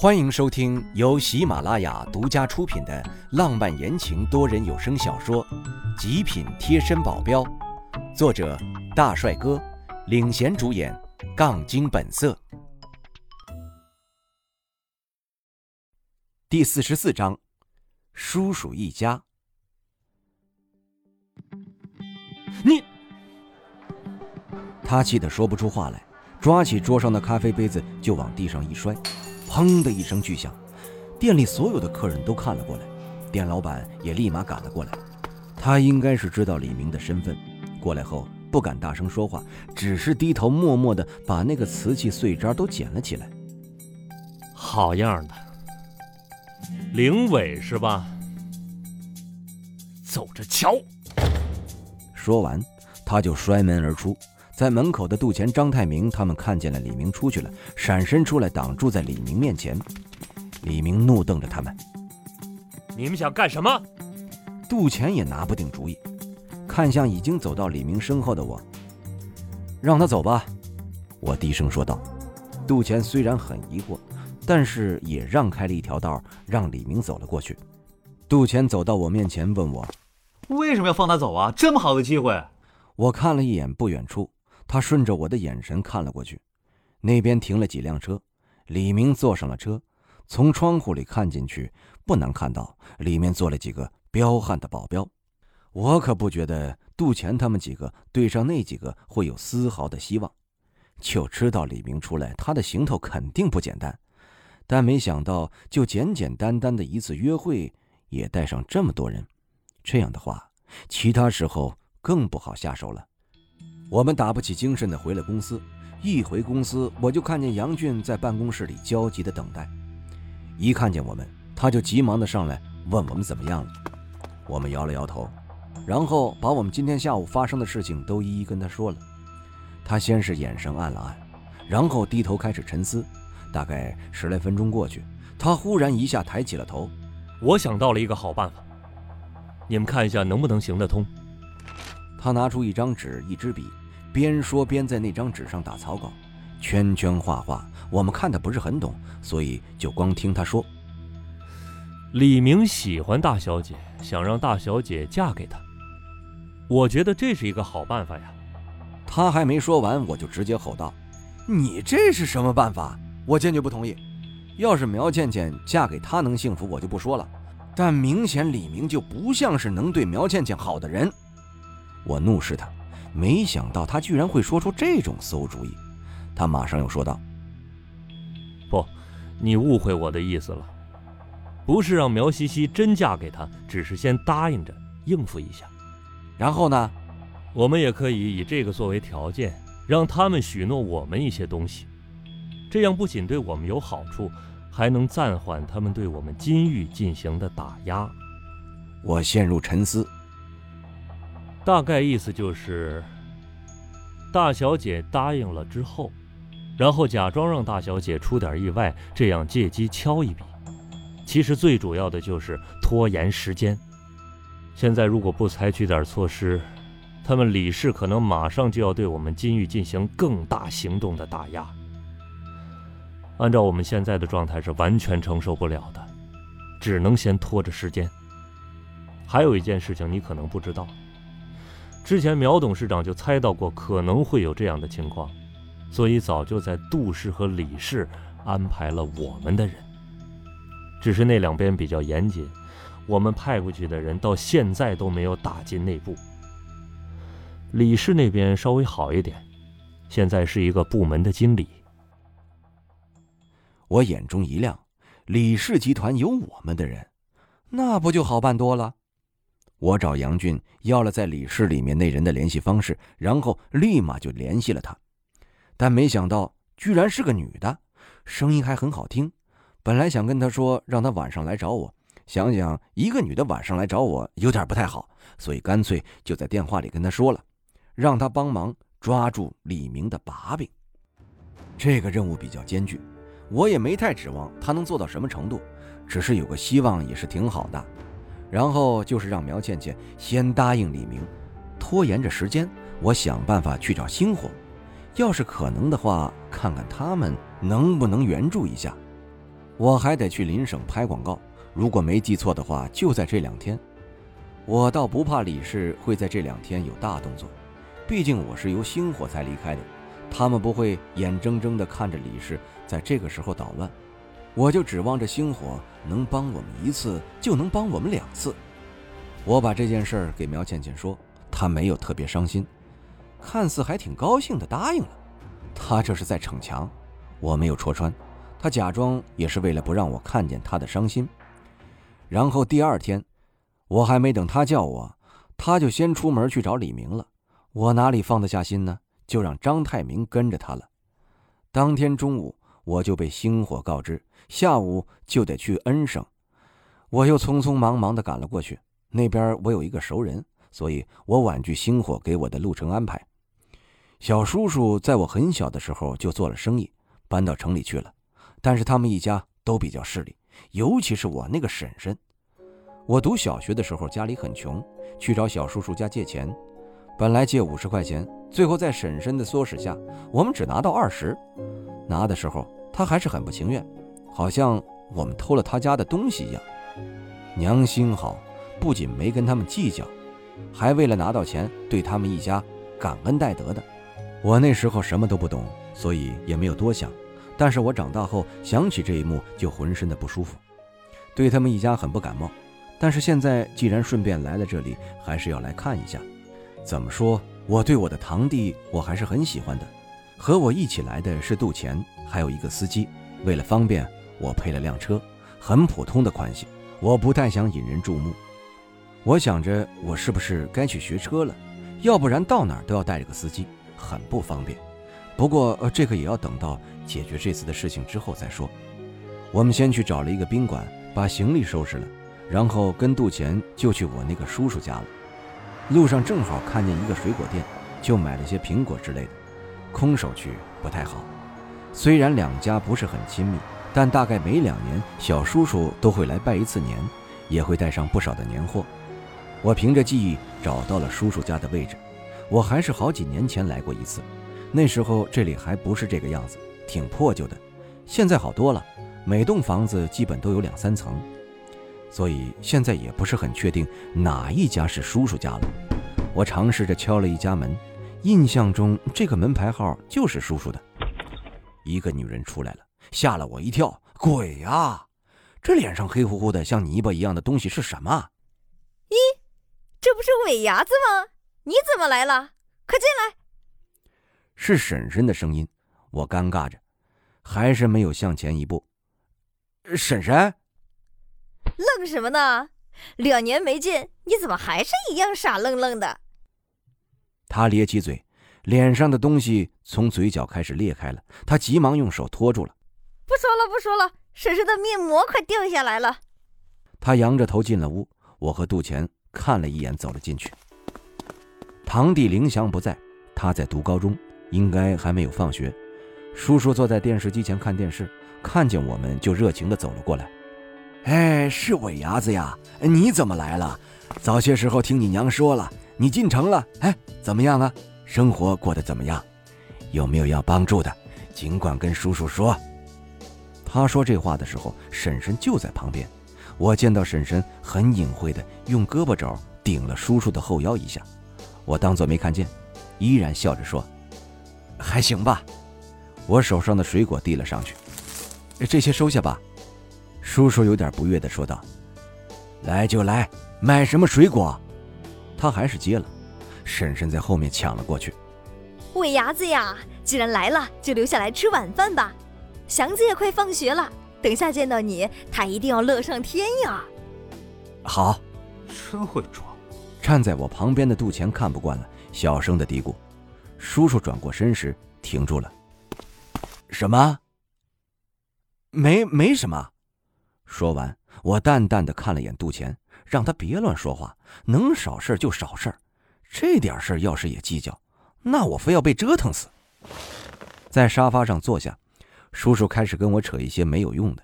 欢迎收听由喜马拉雅独家出品的浪漫言情多人有声小说《极品贴身保镖》，作者大帅哥领衔主演，杠精本色。第四十四章，叔叔一家。你，他气得说不出话来，抓起桌上的咖啡杯子就往地上一摔。砰的一声巨响，店里所有的客人都看了过来，店老板也立马赶了过来。他应该是知道李明的身份，过来后不敢大声说话，只是低头默默的把那个瓷器碎渣都捡了起来。好样的，灵伟是吧？走着瞧。说完，他就摔门而出。在门口的杜钱、张太明他们看见了李明出去了，闪身出来挡住在李明面前。李明怒瞪着他们：“你们想干什么？”杜钱也拿不定主意，看向已经走到李明身后的我：“让他走吧。”我低声说道。杜钱虽然很疑惑，但是也让开了一条道，让李明走了过去。杜钱走到我面前问我：“为什么要放他走啊？这么好的机会！”我看了一眼不远处。他顺着我的眼神看了过去，那边停了几辆车，李明坐上了车，从窗户里看进去，不难看到里面坐了几个彪悍的保镖。我可不觉得杜钱他们几个对上那几个会有丝毫的希望，就知道李明出来，他的行头肯定不简单。但没想到，就简简单单的一次约会，也带上这么多人，这样的话，其他时候更不好下手了。我们打不起精神的回了公司，一回公司我就看见杨俊在办公室里焦急的等待。一看见我们，他就急忙的上来问我们怎么样了。我们摇了摇头，然后把我们今天下午发生的事情都一一跟他说了。他先是眼神暗了暗，然后低头开始沉思。大概十来分钟过去，他忽然一下抬起了头。我想到了一个好办法，你们看一下能不能行得通。他拿出一张纸，一支笔。边说边在那张纸上打草稿，圈圈画画。我们看的不是很懂，所以就光听他说。李明喜欢大小姐，想让大小姐嫁给他。我觉得这是一个好办法呀。他还没说完，我就直接吼道：“你这是什么办法？我坚决不同意！要是苗倩倩嫁给他能幸福，我就不说了。但明显李明就不像是能对苗倩倩好的人。”我怒视他。没想到他居然会说出这种馊主意，他马上又说道：“不，你误会我的意思了，不是让苗西西真嫁给他，只是先答应着应付一下。然后呢，我们也可以以这个作为条件，让他们许诺我们一些东西，这样不仅对我们有好处，还能暂缓他们对我们金玉进行的打压。”我陷入沉思。大概意思就是，大小姐答应了之后，然后假装让大小姐出点意外，这样借机敲一笔。其实最主要的就是拖延时间。现在如果不采取点措施，他们李氏可能马上就要对我们金玉进行更大行动的打压。按照我们现在的状态是完全承受不了的，只能先拖着时间。还有一件事情你可能不知道。之前苗董事长就猜到过可能会有这样的情况，所以早就在杜氏和李氏安排了我们的人。只是那两边比较严谨，我们派过去的人到现在都没有打进内部。李氏那边稍微好一点，现在是一个部门的经理。我眼中一亮，李氏集团有我们的人，那不就好办多了？我找杨俊要了在李氏里面那人的联系方式，然后立马就联系了他，但没想到居然是个女的，声音还很好听。本来想跟她说让她晚上来找我，想想一个女的晚上来找我有点不太好，所以干脆就在电话里跟她说了，让她帮忙抓住李明的把柄。这个任务比较艰巨，我也没太指望她能做到什么程度，只是有个希望也是挺好的。然后就是让苗倩倩先答应李明，拖延着时间，我想办法去找星火，要是可能的话，看看他们能不能援助一下。我还得去邻省拍广告，如果没记错的话，就在这两天。我倒不怕李氏会在这两天有大动作，毕竟我是由星火才离开的，他们不会眼睁睁地看着李氏在这个时候捣乱。我就指望着星火能帮我们一次，就能帮我们两次。我把这件事儿给苗倩倩说，她没有特别伤心，看似还挺高兴的答应了。她这是在逞强，我没有戳穿，她假装也是为了不让我看见她的伤心。然后第二天，我还没等她叫我，她就先出门去找李明了。我哪里放得下心呢？就让张太明跟着她了。当天中午，我就被星火告知。下午就得去恩省，我又匆匆忙忙地赶了过去。那边我有一个熟人，所以我婉拒星火给我的路程安排。小叔叔在我很小的时候就做了生意，搬到城里去了。但是他们一家都比较势利，尤其是我那个婶婶。我读小学的时候家里很穷，去找小叔叔家借钱，本来借五十块钱，最后在婶婶的唆使下，我们只拿到二十。拿的时候他还是很不情愿。好像我们偷了他家的东西一样。娘心好，不仅没跟他们计较，还为了拿到钱对他们一家感恩戴德的。我那时候什么都不懂，所以也没有多想。但是我长大后想起这一幕，就浑身的不舒服，对他们一家很不感冒。但是现在既然顺便来了这里，还是要来看一下。怎么说，我对我的堂弟我还是很喜欢的。和我一起来的是杜钱，还有一个司机。为了方便。我配了辆车，很普通的款型。我不太想引人注目。我想着，我是不是该去学车了？要不然到哪儿都要带着个司机，很不方便。不过，呃，这个也要等到解决这次的事情之后再说。我们先去找了一个宾馆，把行李收拾了，然后跟杜钱就去我那个叔叔家了。路上正好看见一个水果店，就买了些苹果之类的。空手去不太好，虽然两家不是很亲密。但大概每两年，小叔叔都会来拜一次年，也会带上不少的年货。我凭着记忆找到了叔叔家的位置。我还是好几年前来过一次，那时候这里还不是这个样子，挺破旧的。现在好多了，每栋房子基本都有两三层，所以现在也不是很确定哪一家是叔叔家了。我尝试着敲了一家门，印象中这个门牌号就是叔叔的。一个女人出来了。吓了我一跳！鬼呀，这脸上黑乎乎的像泥巴一样的东西是什么？咦，这不是尾牙子吗？你怎么来了？快进来！是婶婶的声音。我尴尬着，还是没有向前一步。婶婶，愣什么呢？两年没见，你怎么还是一样傻愣愣的？他咧起嘴，脸上的东西从嘴角开始裂开了。他急忙用手托住了。不说了，不说了，婶婶的面膜快掉下来了。他仰着头进了屋，我和杜钱看了一眼，走了进去。堂弟林翔不在，他在读高中，应该还没有放学。叔叔坐在电视机前看电视，看见我们就热情地走了过来。哎，是尾牙子呀，你怎么来了？早些时候听你娘说了，你进城了。哎，怎么样啊？生活过得怎么样？有没有要帮助的？尽管跟叔叔说。他说这话的时候，婶婶就在旁边。我见到婶婶很隐晦的用胳膊肘顶了叔叔的后腰一下，我当作没看见，依然笑着说：“还行吧。”我手上的水果递了上去，这些收下吧。叔叔有点不悦的说道：“来就来，买什么水果？”他还是接了。婶婶在后面抢了过去：“尾牙子呀，既然来了，就留下来吃晚饭吧。”祥子也快放学了，等下见到你，他一定要乐上天呀！好，真会装。站在我旁边的杜钱看不惯了，小声的嘀咕。叔叔转过身时停住了。什么？没没什么。说完，我淡淡的看了眼杜钱，让他别乱说话，能少事就少事这点事要是也计较，那我非要被折腾死。在沙发上坐下。叔叔开始跟我扯一些没有用的，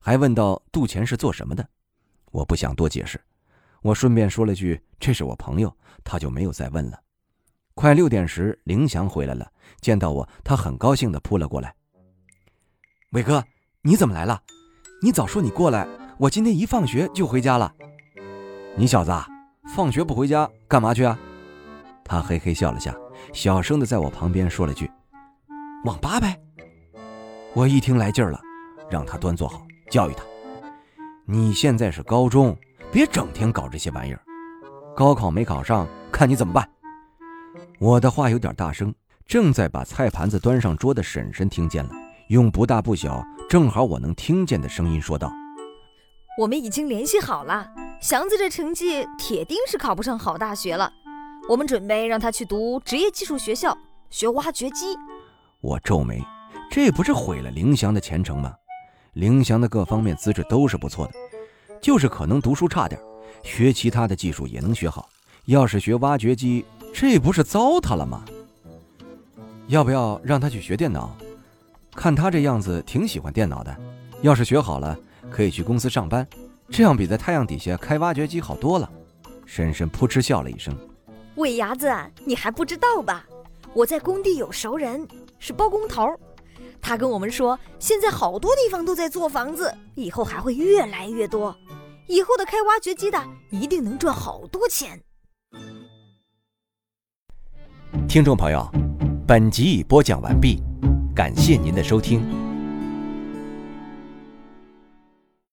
还问到杜钱是做什么的，我不想多解释，我顺便说了句这是我朋友，他就没有再问了。快六点时，林祥回来了，见到我，他很高兴的扑了过来。伟哥，你怎么来了？你早说你过来，我今天一放学就回家了。你小子，放学不回家干嘛去啊？他嘿嘿笑了下，小声的在我旁边说了句：“网吧呗。”我一听来劲儿了，让他端坐好，教育他：“你现在是高中，别整天搞这些玩意儿。高考没考上，看你怎么办。”我的话有点大声，正在把菜盘子端上桌的婶婶听见了，用不大不小。正好我能听见的声音说道：“我们已经联系好了，祥子这成绩铁定是考不上好大学了。我们准备让他去读职业技术学校，学挖掘机。”我皱眉，这不是毁了凌翔的前程吗？凌翔的各方面资质都是不错的，就是可能读书差点，学其他的技术也能学好。要是学挖掘机，这不是糟蹋了吗？要不要让他去学电脑？看他这样子，挺喜欢电脑的。要是学好了，可以去公司上班，这样比在太阳底下开挖掘机好多了。深深扑哧笑了一声：“魏伢子，你还不知道吧？我在工地有熟人，是包工头。他跟我们说，现在好多地方都在做房子，以后还会越来越多。以后的开挖掘机的，一定能赚好多钱。”听众朋友，本集已播讲完毕。感谢您的收听。